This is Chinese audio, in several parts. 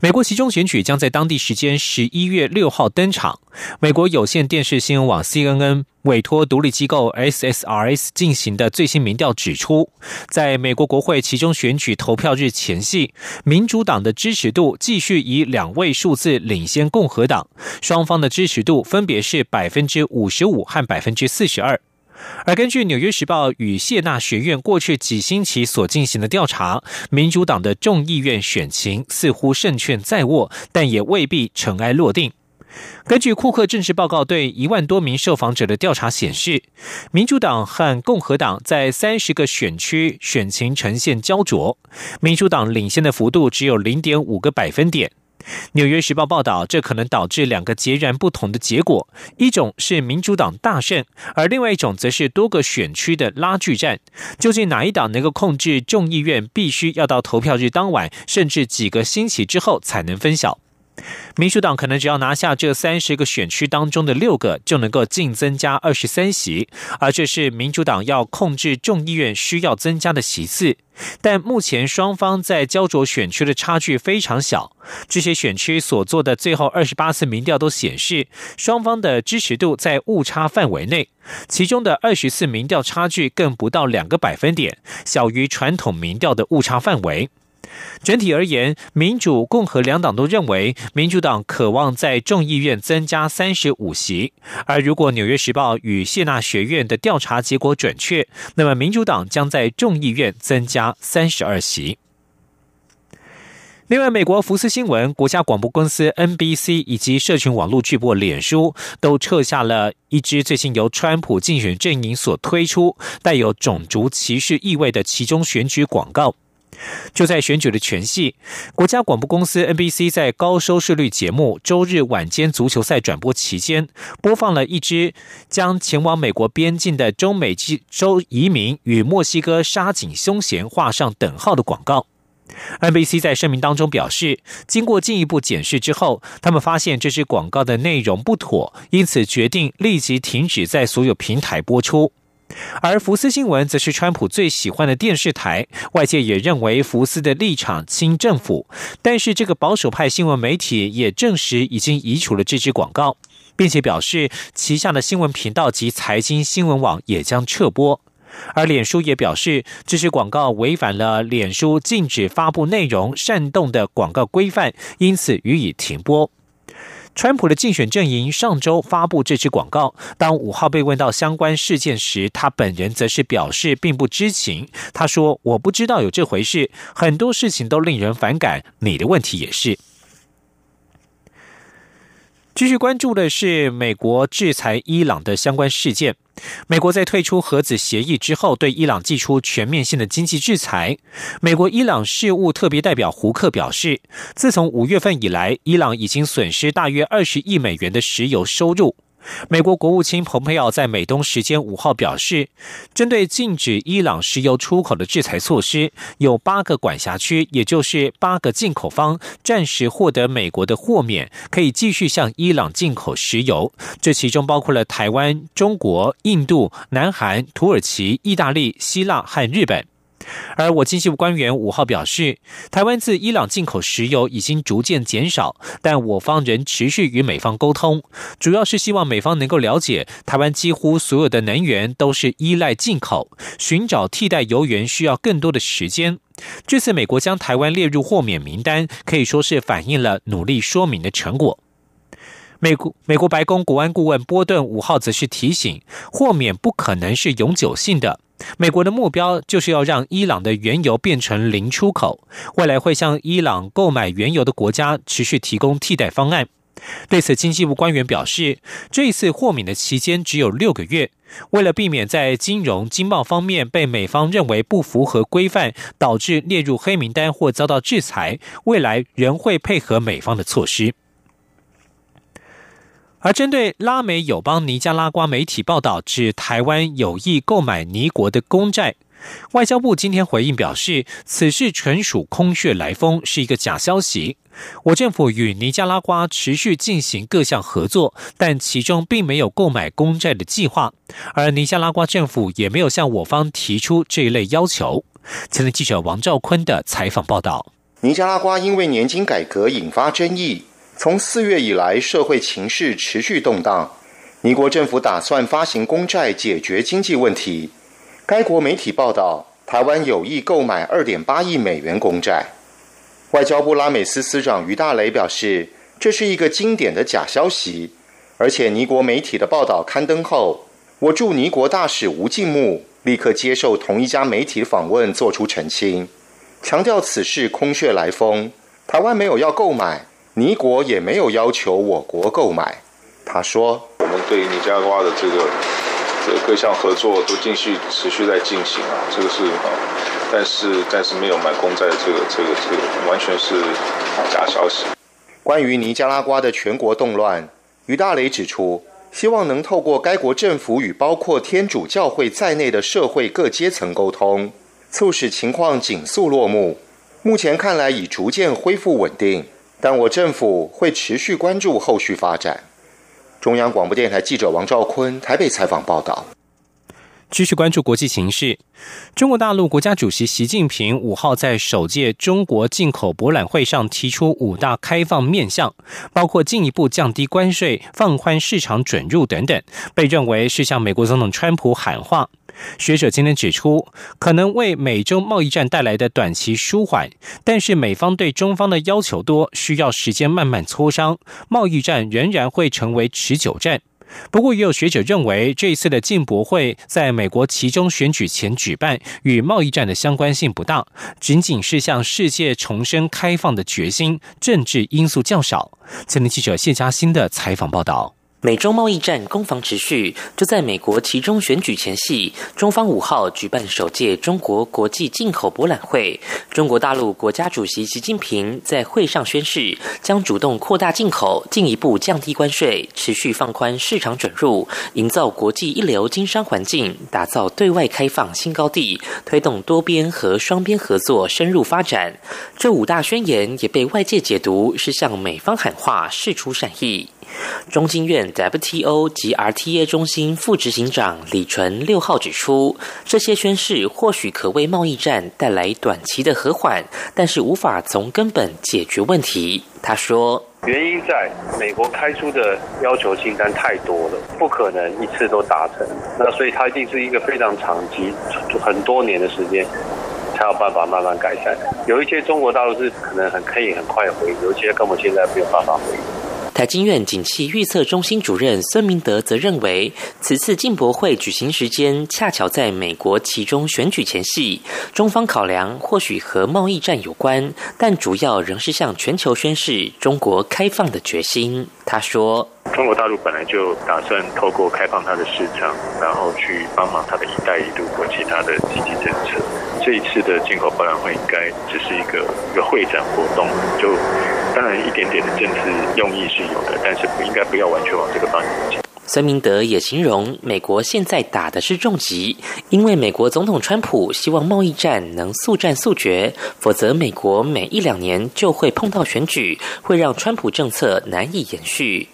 美国其中选举将在当地时间十一月六号登场。美国有线电视新闻网 CNN 委托独立机构 SSRS 进行的最新民调指出，在美国国会其中选举投票日前夕，民主党的支持度继续以两位数字领先共和党，双方的支持度分别是百分之五十五和百分之四十二。而根据《纽约时报》与谢纳学院过去几星期所进行的调查，民主党的众议院选情似乎胜券在握，但也未必尘埃落定。根据库克政治报告对一万多名受访者的调查显示，民主党和共和党在三十个选区选情呈现焦灼，民主党领先的幅度只有零点五个百分点。《纽约时报》报道，这可能导致两个截然不同的结果：一种是民主党大胜，而另外一种则是多个选区的拉锯战。究竟哪一党能够控制众议院，必须要到投票日当晚，甚至几个星期之后才能分晓。民主党可能只要拿下这三十个选区当中的六个，就能够净增加二十三席，而这是民主党要控制众议院需要增加的席次。但目前双方在焦灼选区的差距非常小，这些选区所做的最后二十八次民调都显示，双方的支持度在误差范围内，其中的二十四民调差距更不到两个百分点，小于传统民调的误差范围。整体而言，民主、共和两党都认为，民主党渴望在众议院增加三十五席。而如果《纽约时报》与谢纳学院的调查结果准确，那么民主党将在众议院增加三十二席。另外，美国福斯新闻、国家广播公司 NBC 以及社群网络巨擘脸书都撤下了一支最近由川普竞选阵营所推出、带有种族歧视意味的其中选举广告。就在选举的全系，国家广播公司 NBC 在高收视率节目周日晚间足球赛转播期间，播放了一支将前往美国边境的中美洲移民与墨西哥杀警凶嫌画上等号的广告。NBC 在声明当中表示，经过进一步检视之后，他们发现这支广告的内容不妥，因此决定立即停止在所有平台播出。而福斯新闻则是川普最喜欢的电视台，外界也认为福斯的立场亲政府。但是，这个保守派新闻媒体也证实已经移除了这支广告，并且表示旗下的新闻频道及财经新闻网也将撤播。而脸书也表示，这支广告违反了脸书禁止发布内容煽动的广告规范，因此予以停播。川普的竞选阵营上周发布这支广告，当五号被问到相关事件时，他本人则是表示并不知情。他说：“我不知道有这回事，很多事情都令人反感，你的问题也是。”继续关注的是美国制裁伊朗的相关事件。美国在退出核子协议之后，对伊朗寄出全面性的经济制裁。美国伊朗事务特别代表胡克表示，自从五月份以来，伊朗已经损失大约二十亿美元的石油收入。美国国务卿蓬佩奥在美东时间五号表示，针对禁止伊朗石油出口的制裁措施，有八个管辖区，也就是八个进口方，暂时获得美国的豁免，可以继续向伊朗进口石油。这其中包括了台湾、中国、印度、南韩、土耳其、意大利、希腊和日本。而我经济部官员五号表示，台湾自伊朗进口石油已经逐渐减少，但我方仍持续与美方沟通，主要是希望美方能够了解，台湾几乎所有的能源都是依赖进口，寻找替代油源需要更多的时间。这次美国将台湾列入豁免名单，可以说是反映了努力说明的成果。美国美国白宫国安顾问波顿五号则是提醒，豁免不可能是永久性的。美国的目标就是要让伊朗的原油变成零出口，未来会向伊朗购买原油的国家持续提供替代方案。对此，经济部官员表示，这一次豁免的期间只有六个月，为了避免在金融经贸方面被美方认为不符合规范，导致列入黑名单或遭到制裁，未来仍会配合美方的措施。而针对拉美友邦尼加拉瓜媒体报道指台湾有意购买尼国的公债，外交部今天回应表示，此事纯属空穴来风，是一个假消息。我政府与尼加拉瓜持续进行各项合作，但其中并没有购买公债的计划，而尼加拉瓜政府也没有向我方提出这一类要求。前天记者王兆坤的采访报道：尼加拉瓜因为年金改革引发争议，从四月以来，社会情势持续动荡。尼国政府打算发行公债解决经济问题。该国媒体报道，台湾有意购买二点八亿美元公债。外交部拉美司司长于大雷表示，这是一个经典的假消息，而且尼国媒体的报道刊登后，我驻尼国大使吴敬木立刻接受同一家媒体访问，做出澄清，强调此事空穴来风，台湾没有要购买，尼国也没有要求我国购买。他说：“我们对尼加瓜的这个这各项合作都继续持续在进行啊，这个是。”但是，但是没有买公债，这个、这个、这个完全是假消息。关于尼加拉瓜的全国动乱，于大雷指出，希望能透过该国政府与包括天主教会在内的社会各阶层沟通，促使情况紧速落幕。目前看来已逐渐恢复稳定，但我政府会持续关注后续发展。中央广播电台记者王兆坤台北采访报道。继续关注国际形势。中国大陆国家主席习近平五号在首届中国进口博览会上提出五大开放面向，包括进一步降低关税、放宽市场准入等等，被认为是向美国总统川普喊话。学者今天指出，可能为美中贸易战带来的短期舒缓，但是美方对中方的要求多，需要时间慢慢磋商，贸易战仍然会成为持久战。不过，也有学者认为，这一次的进博会在美国其中选举前举办，与贸易战的相关性不大，仅仅是向世界重申开放的决心，政治因素较少。前年记者谢佳欣的采访报道。美中贸易战攻防持续，就在美国其中选举前夕，中方五号举办首届中国国际进口博览会。中国大陆国家主席习近平在会上宣誓，将主动扩大进口，进一步降低关税，持续放宽市场准入，营造国际一流经商环境，打造对外开放新高地，推动多边和双边合作深入发展。这五大宣言也被外界解读是向美方喊话，释出善意。中经院 WTO 及 RTA 中心副执行长李纯六号指出，这些宣誓或许可为贸易战带来短期的和缓，但是无法从根本解决问题。他说，原因在美国开出的要求清单太多了，不可能一次都达成。那所以它一定是一个非常长期、很多年的时间，才有办法慢慢改善。有一些中国大陆是可能很可以很快回，有一些根本现在没有办法回。台经院景气预测中心主任孙明德则认为，此次进博会举行时间恰巧在美国其中选举前夕，中方考量或许和贸易战有关，但主要仍是向全球宣示中国开放的决心。他说：“中国大陆本来就打算透过开放它的市场，然后去帮忙它的一带一路或其他的经济政策。这一次的进口博览会应该只是一个一个会展活动，就。”当然，一点点的政治用意是有的，但是不应该不要完全往这个方向走。孙明德也形容，美国现在打的是重击，因为美国总统川普希望贸易战能速战速决，否则美国每一两年就会碰到选举，会让川普政策难以延续。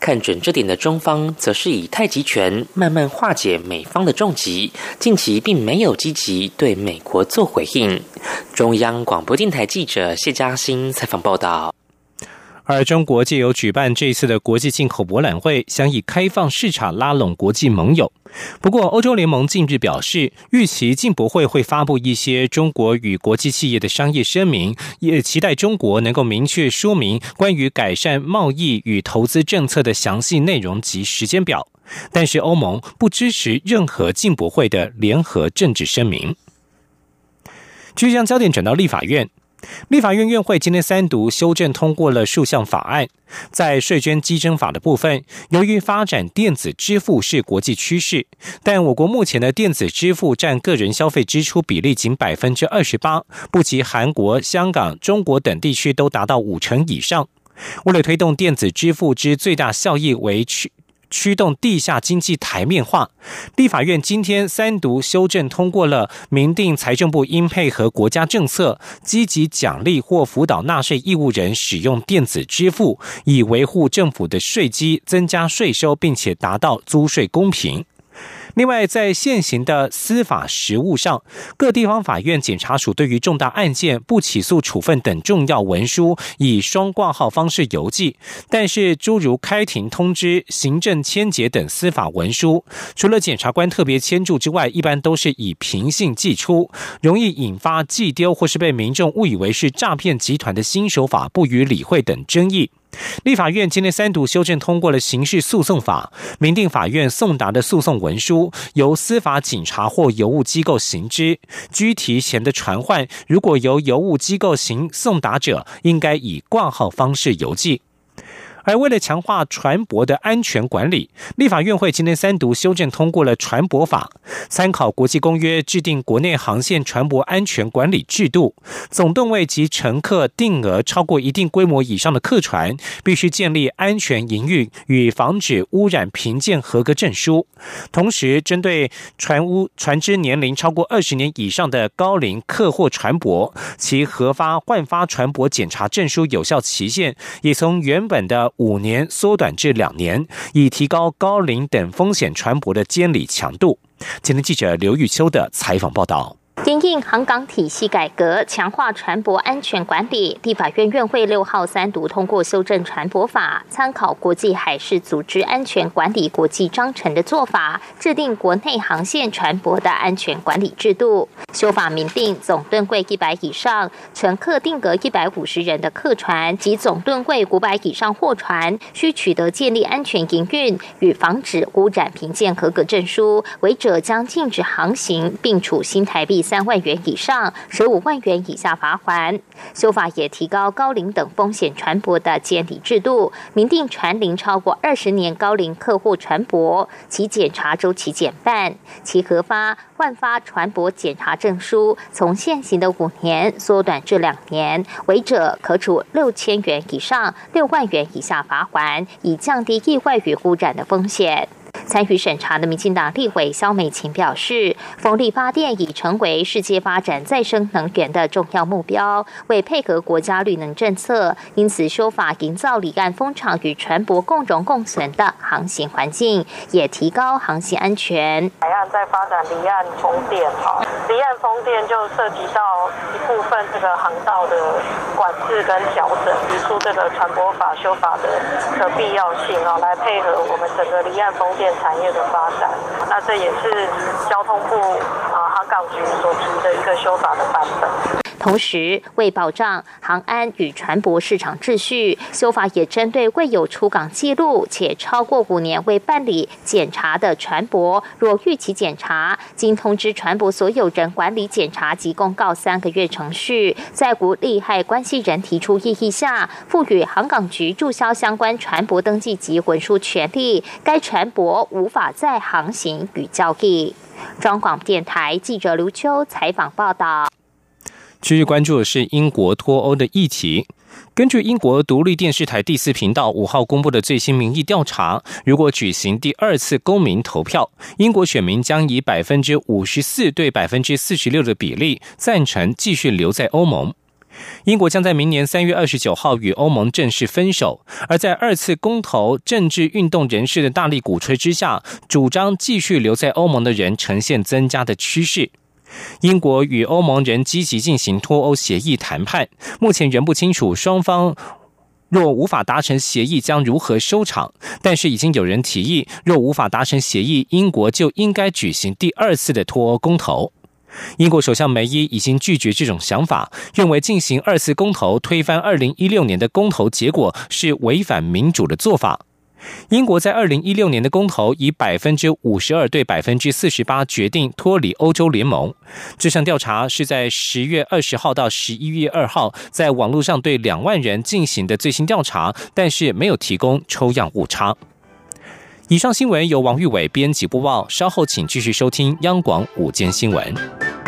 看准这点的中方，则是以太极拳慢慢化解美方的重击，近期并没有积极对美国做回应。中央广播电台记者谢嘉欣采访报道。而中国借由举办这次的国际进口博览会，想以开放市场拉拢国际盟友。不过，欧洲联盟近日表示，预期进博会会发布一些中国与国际企业的商业声明，也期待中国能够明确说明关于改善贸易与投资政策的详细内容及时间表。但是，欧盟不支持任何进博会的联合政治声明。继续将焦点转到立法院。立法院院会今天三读修正通过了数项法案，在税捐稽征法的部分，由于发展电子支付是国际趋势，但我国目前的电子支付占个人消费支出比例仅百分之二十八，不及韩国、香港、中国等地区都达到五成以上。为了推动电子支付之最大效益为驱驱动地下经济台面化，立法院今天三读修正通过了明定财政部应配合国家政策，积极奖励或辅导纳税义务人使用电子支付，以维护政府的税基、增加税收，并且达到租税公平。另外，在现行的司法实务上，各地方法院检察署对于重大案件不起诉处分等重要文书，以双挂号方式邮寄。但是，诸如开庭通知、行政签结等司法文书，除了检察官特别签注之外，一般都是以平信寄出，容易引发寄丢或是被民众误以为是诈骗集团的新手法，不予理会等争议。立法院今天三读修正通过了刑事诉讼法，明定法院送达的诉讼文书由司法警察或邮务机构行之，居提前的传唤如果由邮务机构行送达者，应该以挂号方式邮寄。而为了强化船舶的安全管理，立法院会今天三读修正通过了船舶法，参考国际公约制定国内航线船舶安全管理制度。总吨位及乘客定额超过一定规模以上的客船，必须建立安全营运与防止污染评鉴合格证书。同时，针对船坞船只年龄超过二十年以上的高龄客货船舶，其核发换发船舶检查证书有效期限也从原本的。五年缩短至两年，以提高高龄等风险船舶的监理强度。今天记者刘玉秋的采访报道。因应航港体系改革，强化船舶安全管理，立法院院会六号三读通过修正船舶法，参考国际海事组织安全管理国际章程的做法，制定国内航线船舶的安全管理制度。修法明定，总吨柜一百以上、乘客定格一百五十人的客船及总吨柜五百以上货船，需取得建立安全营运与防止污染评鉴合格证书，违者将禁止航行，并处新台币三。三万元以上、十五万元以下罚款。修法也提高高龄等风险船舶的监理制度，明定船龄超过二十年高龄客户船舶，其检查周期减半，其核发换发船舶检查证书从现行的五年缩短至两年，违者可处六千元以上六万元以下罚款，以降低意外与污染的风险。参与审查的民进党立委肖美琴表示，风力发电已成为世界发展再生能源的重要目标，为配合国家绿能政策，因此修法营造离岸风场与船舶共荣共存的航行环境，也提高航行安全。海岸在发展离岸风电，离岸风电就涉及到一部分这个航道的管制跟调整，提出这个船舶法修法的的必要性啊，来配合我们整个离岸风电。产业的发展，那这也是交通部啊航港局所提的一个修法的版本。同时，为保障航安与船舶市场秩序，修法也针对未有出港记录且超过五年未办理检查的船舶，若逾期检查，经通知船舶所有人管理检查及公告三个月程序，在无利害关系人提出异议下，赋予航港局注销相关船舶登记及文书权利，该船舶无法再航行与交易。中广电台记者刘秋采访报道。继续关注的是英国脱欧的议题。根据英国独立电视台第四频道五号公布的最新民意调查，如果举行第二次公民投票，英国选民将以百分之五十四对百分之四十六的比例赞成继续留在欧盟。英国将在明年三月二十九号与欧盟正式分手。而在二次公投政治运动人士的大力鼓吹之下，主张继续留在欧盟的人呈现增加的趋势。英国与欧盟仍积极进行脱欧协议谈判，目前仍不清楚双方若无法达成协议将如何收场。但是已经有人提议，若无法达成协议，英国就应该举行第二次的脱欧公投。英国首相梅伊已经拒绝这种想法，认为进行二次公投推翻二零一六年的公投结果是违反民主的做法。英国在二零一六年的公投以百分之五十二对百分之四十八决定脱离欧洲联盟。这项调查是在十月二十号到十一月二号在网络上对两万人进行的最新调查，但是没有提供抽样误差。以上新闻由王玉伟编辑播报，稍后请继续收听央广午间新闻。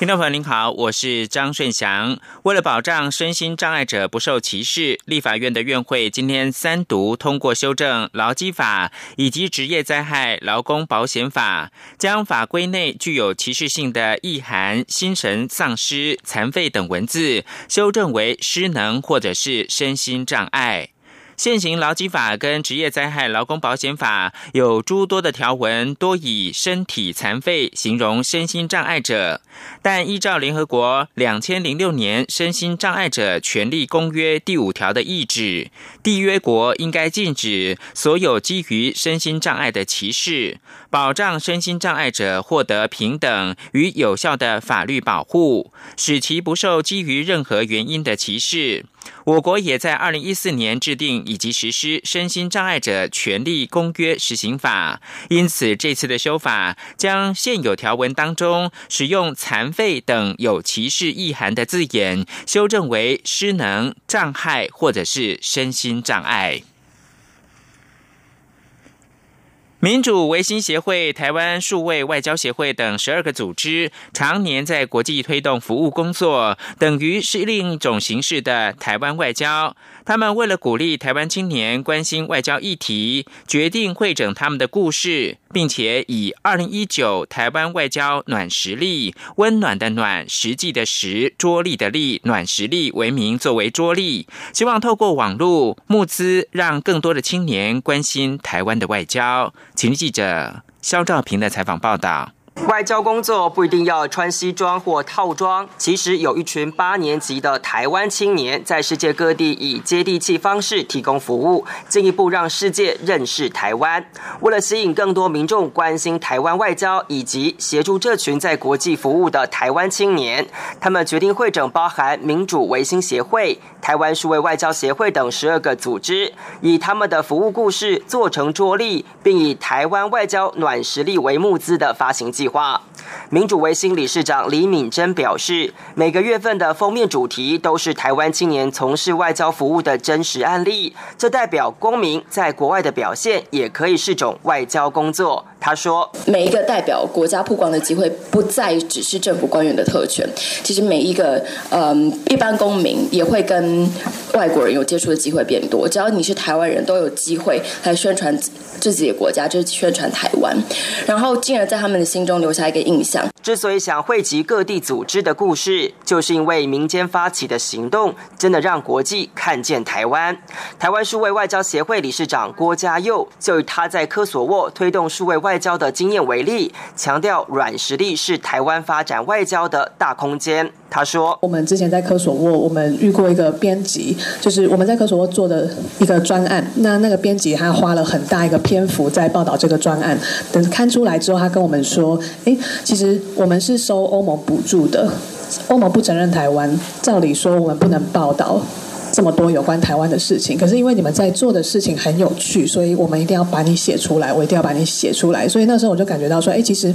听众朋友您好，我是张顺祥。为了保障身心障碍者不受歧视，立法院的院会今天三读通过修正劳基法以及职业灾害劳工保险法，将法规内具有歧视性的意涵“心神丧失、残废”等文字修正为“失能”或者是身心障碍。现行劳基法跟职业灾害劳工保险法有诸多的条文，多以身体残废形容身心障碍者。但依照联合国两千零六年身心障碍者权利公约第五条的意旨，缔约国应该禁止所有基于身心障碍的歧视，保障身心障碍者获得平等与有效的法律保护，使其不受基于任何原因的歧视。我国也在二零一四年制定以及实施《身心障碍者权利公约施行法》，因此这次的修法将现有条文当中使用“残废”等有歧视意涵的字眼，修正为“失能、障碍”或者是“身心障碍”。民主维新协会、台湾数位外交协会等十二个组织，常年在国际推动服务工作，等于是另一种形式的台湾外交。他们为了鼓励台湾青年关心外交议题，决定会整他们的故事，并且以“二零一九台湾外交暖实力”（温暖的暖，实际的实，桌力的力，暖实力）为名作为桌力，希望透过网络募资，让更多的青年关心台湾的外交。请记者肖兆平的采访报道。外交工作不一定要穿西装或套装，其实有一群八年级的台湾青年，在世界各地以接地气方式提供服务，进一步让世界认识台湾。为了吸引更多民众关心台湾外交，以及协助这群在国际服务的台湾青年，他们决定会整包含民主维新协会、台湾数位外交协会等十二个组织，以他们的服务故事做成桌历，并以台湾外交暖实力为募资的发行计划。话，民主维新理事长李敏珍表示，每个月份的封面主题都是台湾青年从事外交服务的真实案例，这代表公民在国外的表现也可以是种外交工作。他说：“每一个代表国家曝光的机会，不再只是政府官员的特权。其实每一个嗯一般公民也会跟外国人有接触的机会变多。只要你是台湾人都有机会来宣传自己的国家，就是宣传台湾，然后进而在他们的心中留下一个印象。之所以想汇集各地组织的故事，就是因为民间发起的行动，真的让国际看见台湾。台湾数位外交协会理事长郭家佑就以他在科索沃推动数位外。”外交的经验为例，强调软实力是台湾发展外交的大空间。他说：“我们之前在科索沃，我们遇过一个编辑，就是我们在科索沃做的一个专案。那那个编辑他花了很大一个篇幅在报道这个专案。等刊出来之后，他跟我们说：‘哎，其实我们是收欧盟补助的，欧盟不承认台湾，照理说我们不能报道。’”这么多有关台湾的事情，可是因为你们在做的事情很有趣，所以我们一定要把你写出来，我一定要把你写出来。所以那时候我就感觉到说，哎，其实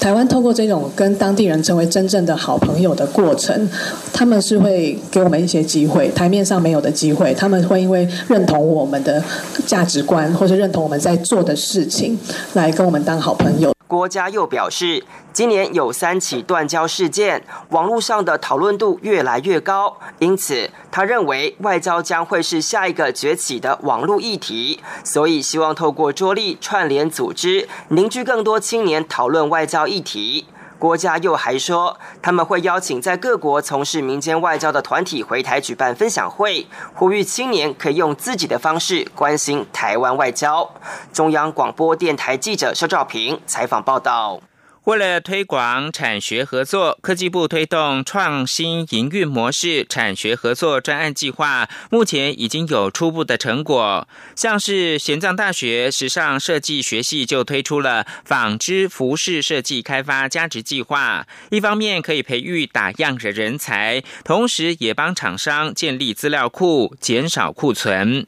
台湾透过这种跟当地人成为真正的好朋友的过程，他们是会给我们一些机会，台面上没有的机会，他们会因为认同我们的价值观，或者认同我们在做的事情，来跟我们当好朋友。郭家佑表示，今年有三起断交事件，网络上的讨论度越来越高，因此他认为外交将会是下一个崛起的网络议题，所以希望透过桌力串联组织，凝聚更多青年讨论外交议题。郭家佑还说，他们会邀请在各国从事民间外交的团体回台举办分享会，呼吁青年可以用自己的方式关心台湾外交。中央广播电台记者肖兆平采访报道。为了推广产学合作，科技部推动创新营运模式产学合作专案计划，目前已经有初步的成果。像是玄奘大学时尚设计学系就推出了纺织服饰设计开发加值计划，一方面可以培育打样的人才，同时也帮厂商建立资料库，减少库存。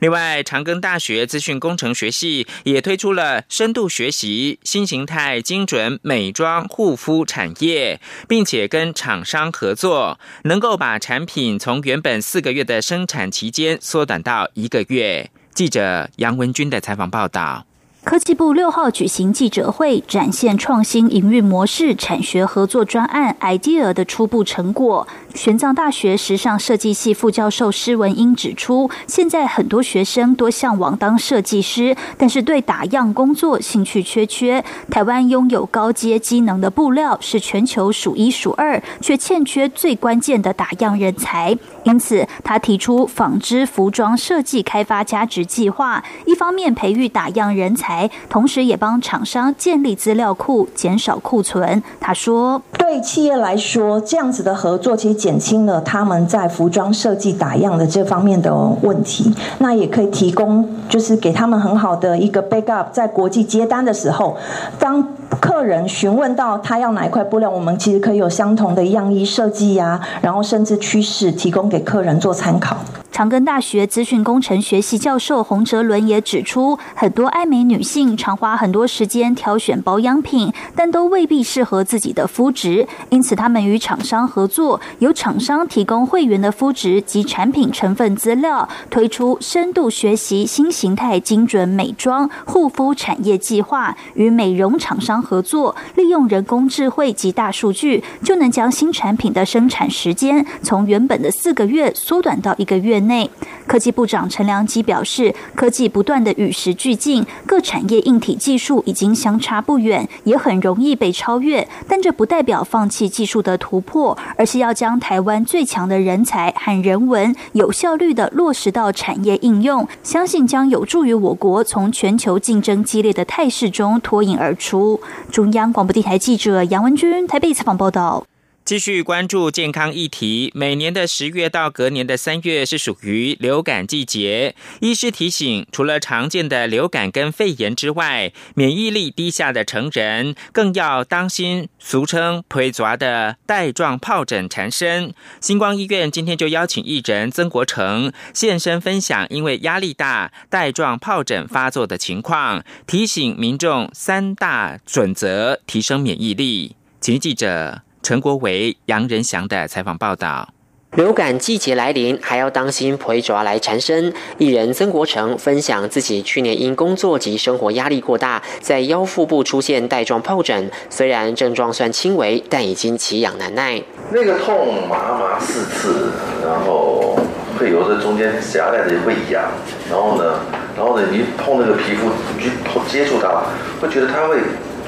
另外，长庚大学资讯工程学系也推出了深度学习新形态精准美妆护肤产业，并且跟厂商合作，能够把产品从原本四个月的生产期间缩短到一个月。记者杨文军的采访报道。科技部六号举行记者会，展现创新营运模式产学合作专案 idea 的初步成果。玄奘大学时尚设计系副教授施文英指出，现在很多学生多向往当设计师，但是对打样工作兴趣缺缺。台湾拥有高阶机能的布料，是全球数一数二，却欠缺最关键的打样人才。因此，他提出纺织服装设计开发价值计划，一方面培育打样人才，同时也帮厂商建立资料库，减少库存。他说：“对企业来说，这样子的合作其实。”减轻了他们在服装设计打样的这方面的问题，那也可以提供，就是给他们很好的一个 backup，在国际接单的时候，当客人询问到他要哪一块布料，我们其实可以有相同的样衣设计呀，然后甚至趋势提供给客人做参考。长庚大学资讯工程学系教授洪哲伦也指出，很多爱美女性常花很多时间挑选保养品，但都未必适合自己的肤质，因此他们与厂商合作，由厂商提供会员的肤质及产品成分资料，推出深度学习新形态精准美妆护肤产业计划，与美容厂商合作，利用人工智慧及大数据，就能将新产品的生产时间从原本的四个月缩短到一个月。内科技部长陈良基表示，科技不断的与时俱进，各产业硬体技术已经相差不远，也很容易被超越。但这不代表放弃技术的突破，而是要将台湾最强的人才和人文有效率的落实到产业应用，相信将有助于我国从全球竞争激烈的态势中脱颖而出。中央广播电台记者杨文君台北采访报道。继续关注健康议题。每年的十月到隔年的三月是属于流感季节。医师提醒，除了常见的流感跟肺炎之外，免疫力低下的成人更要当心，俗称“腿爪”的带状疱疹缠身。星光医院今天就邀请艺人曾国成现身分享，因为压力大带状疱疹发作的情况，提醒民众三大准则提升免疫力。请记者。陈国维、杨仁祥的采访报道：流感季节来临，还要当心腿爪来缠身。艺人曾国成分享自己去年因工作及生活压力过大，在腰腹部出现带状疱疹，虽然症状算轻微，但已经奇痒难耐。那个痛麻麻刺刺，然后会有的中间夹带着会痒，然后呢，然后呢，你碰那个皮肤，你去碰接触它，会觉得它会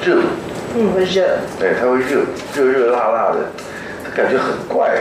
热。嗯，会热。对，它会热，热热辣辣的，感觉很怪。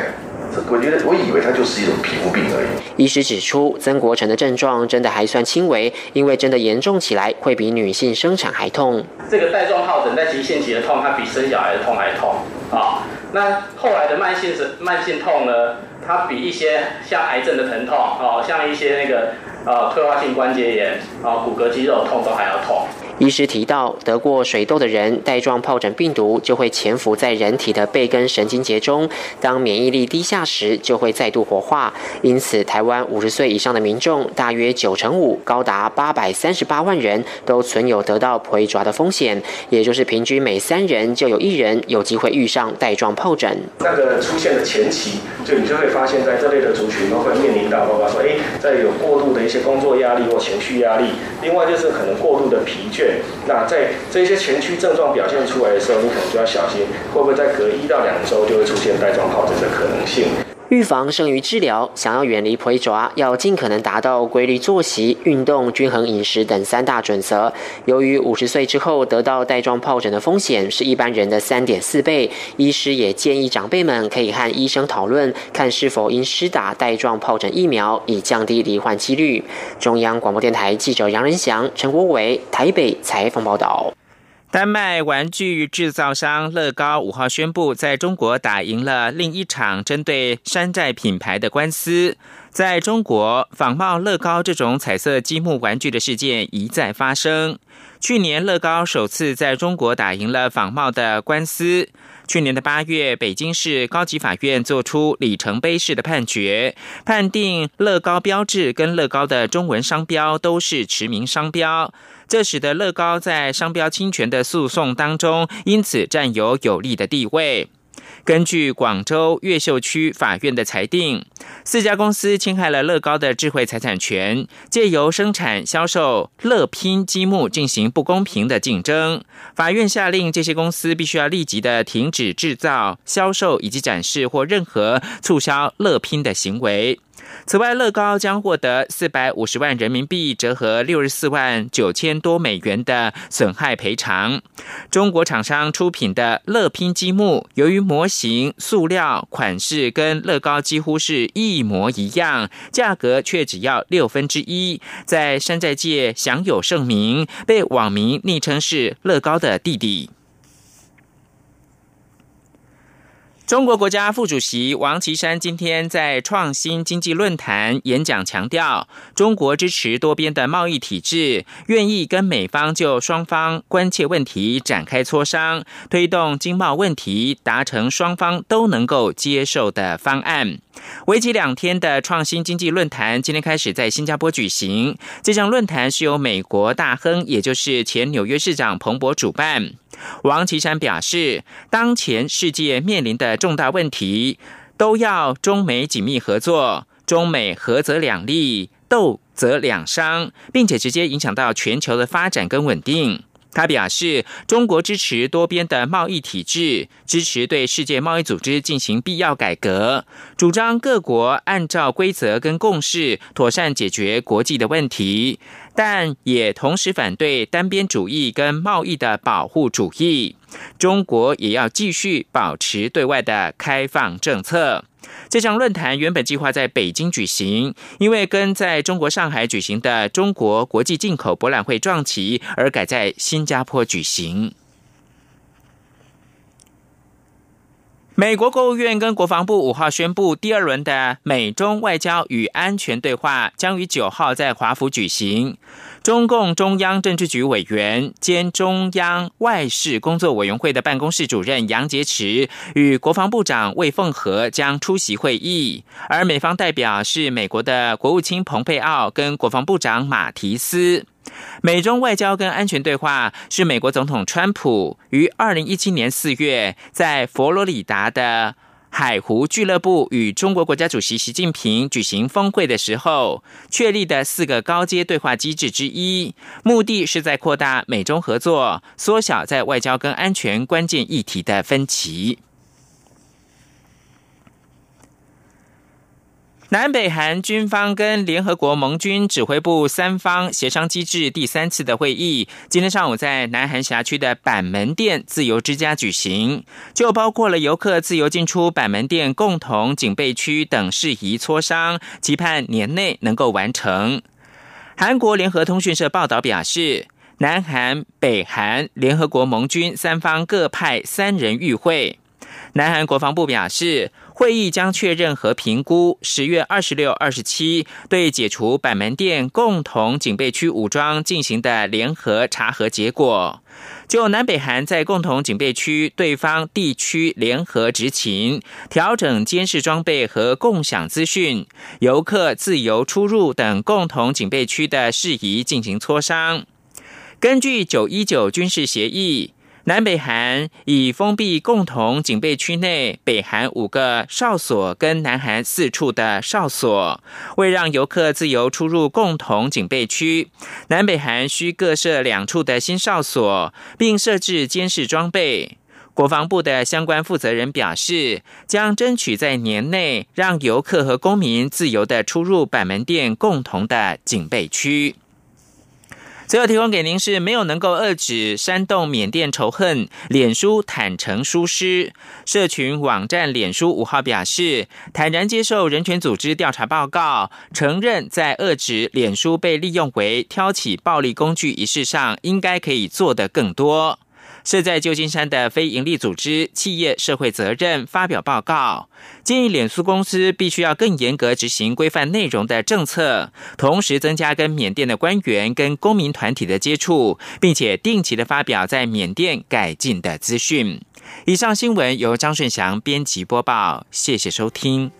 我觉得，我以为它就是一种皮肤病而已。医师指出，曾国成的症状真的还算轻微，因为真的严重起来会比女性生产还痛。这个带状疱疹在急性期的痛，它比生小孩的痛还痛啊。那后来的慢性是慢性痛呢，它比一些像癌症的疼痛哦，像一些那个呃退化性关节炎啊、骨骼肌肉痛都还要痛。医师提到，得过水痘的人，带状疱疹病毒就会潜伏在人体的背根神经节中，当免疫力低下时，就会再度活化。因此，台湾五十岁以上的民众，大约九成五，高达八百三十八万人，都存有得到皮爪的风险，也就是平均每三人就有一人有机会遇上带状疱疹。那个出现的前期，就你就会发现，在这类的族群都会面临到，包括说，哎，在有过度的一些工作压力或情绪压力，另外就是可能过度的疲倦。那在这些前驱症状表现出来的时候，你可能就要小心，会不会在隔一到两周就会出现带状疱疹的可能性。预防胜于治疗，想要远离皮爪，要尽可能达到规律作息、运动、均衡饮食等三大准则。由于五十岁之后得到带状疱疹的风险是一般人的三点四倍，医师也建议长辈们可以和医生讨论，看是否应施打带状疱疹疫苗，以降低罹患几率。中央广播电台记者杨仁祥、陈国伟台北采访报道。丹麦玩具制造商乐高五号宣布，在中国打赢了另一场针对山寨品牌的官司。在中国，仿冒乐高这种彩色积木玩具的事件一再发生。去年乐高首次在中国打赢了仿冒的官司。去年的八月，北京市高级法院作出里程碑式的判决，判定乐高标志跟乐高的中文商标都是驰名商标，这使得乐高在商标侵权的诉讼当中，因此占有有利的地位。根据广州越秀区法院的裁定，四家公司侵害了乐高的智慧财产权，借由生产销售乐拼积木进行不公平的竞争。法院下令这些公司必须要立即的停止制造、销售以及展示或任何促销乐拼的行为。此外，乐高将获得四百五十万人民币，折合六十四万九千多美元的损害赔偿。中国厂商出品的乐拼积木，由于模型、塑料、款式跟乐高几乎是一模一样，价格却只要六分之一，在山寨界享有盛名，被网民昵称是“乐高的弟弟”。中国国家副主席王岐山今天在创新经济论坛演讲，强调中国支持多边的贸易体制，愿意跟美方就双方关切问题展开磋商，推动经贸问题达成双方都能够接受的方案。为期两天的创新经济论坛今天开始在新加坡举行。这项论坛是由美国大亨，也就是前纽约市长彭博主办。王岐山表示，当前世界面临的重大问题，都要中美紧密合作，中美合则两利，斗则两伤，并且直接影响到全球的发展跟稳定。他表示，中国支持多边的贸易体制，支持对世界贸易组织进行必要改革，主张各国按照规则跟共识，妥善解决国际的问题，但也同时反对单边主义跟贸易的保护主义。中国也要继续保持对外的开放政策。这项论坛原本计划在北京举行，因为跟在中国上海举行的中国国际进口博览会撞齐，而改在新加坡举行。美国国务院跟国防部五号宣布，第二轮的美中外交与安全对话将于九号在华府举行。中共中央政治局委员兼中央外事工作委员会的办公室主任杨洁篪与国防部长魏凤和将出席会议，而美方代表是美国的国务卿蓬佩奥跟国防部长马提斯。美中外交跟安全对话是美国总统川普于二零一七年四月在佛罗里达的。海湖俱乐部与中国国家主席习近平举行峰会的时候，确立的四个高阶对话机制之一，目的是在扩大美中合作，缩小在外交跟安全关键议题的分歧。南北韩军方跟联合国盟军指挥部三方协商机制第三次的会议，今天上午在南韩辖区的板门店自由之家举行，就包括了游客自由进出板门店、共同警备区等事宜磋商，期盼年内能够完成。韩国联合通讯社报道表示，南韩、北韩、联合国盟军三方各派三人与会。南韩国防部表示。会议将确认和评估十月二十六、二十七对解除板门店共同警备区武装进行的联合查核结果。就南北韩在共同警备区对方地区联合执勤、调整监视装备和共享资讯、游客自由出入等共同警备区的事宜进行磋商。根据九一九军事协议。南北韩以封闭共同警备区内，北韩五个哨所跟南韩四处的哨所，为让游客自由出入共同警备区，南北韩需各设两处的新哨所，并设置监视装备。国防部的相关负责人表示，将争取在年内让游客和公民自由的出入板门店共同的警备区。最后提供给您是没有能够遏止煽动缅甸仇恨，脸书坦诚疏失。社群网站脸书五号表示，坦然接受人权组织调查报告，承认在遏止脸书被利用为挑起暴力工具一事上，应该可以做的更多。设在旧金山的非营利组织企业社会责任发表报告，建议脸书公司必须要更严格执行规范内容的政策，同时增加跟缅甸的官员跟公民团体的接触，并且定期的发表在缅甸改进的资讯。以上新闻由张顺祥编辑播报，谢谢收听。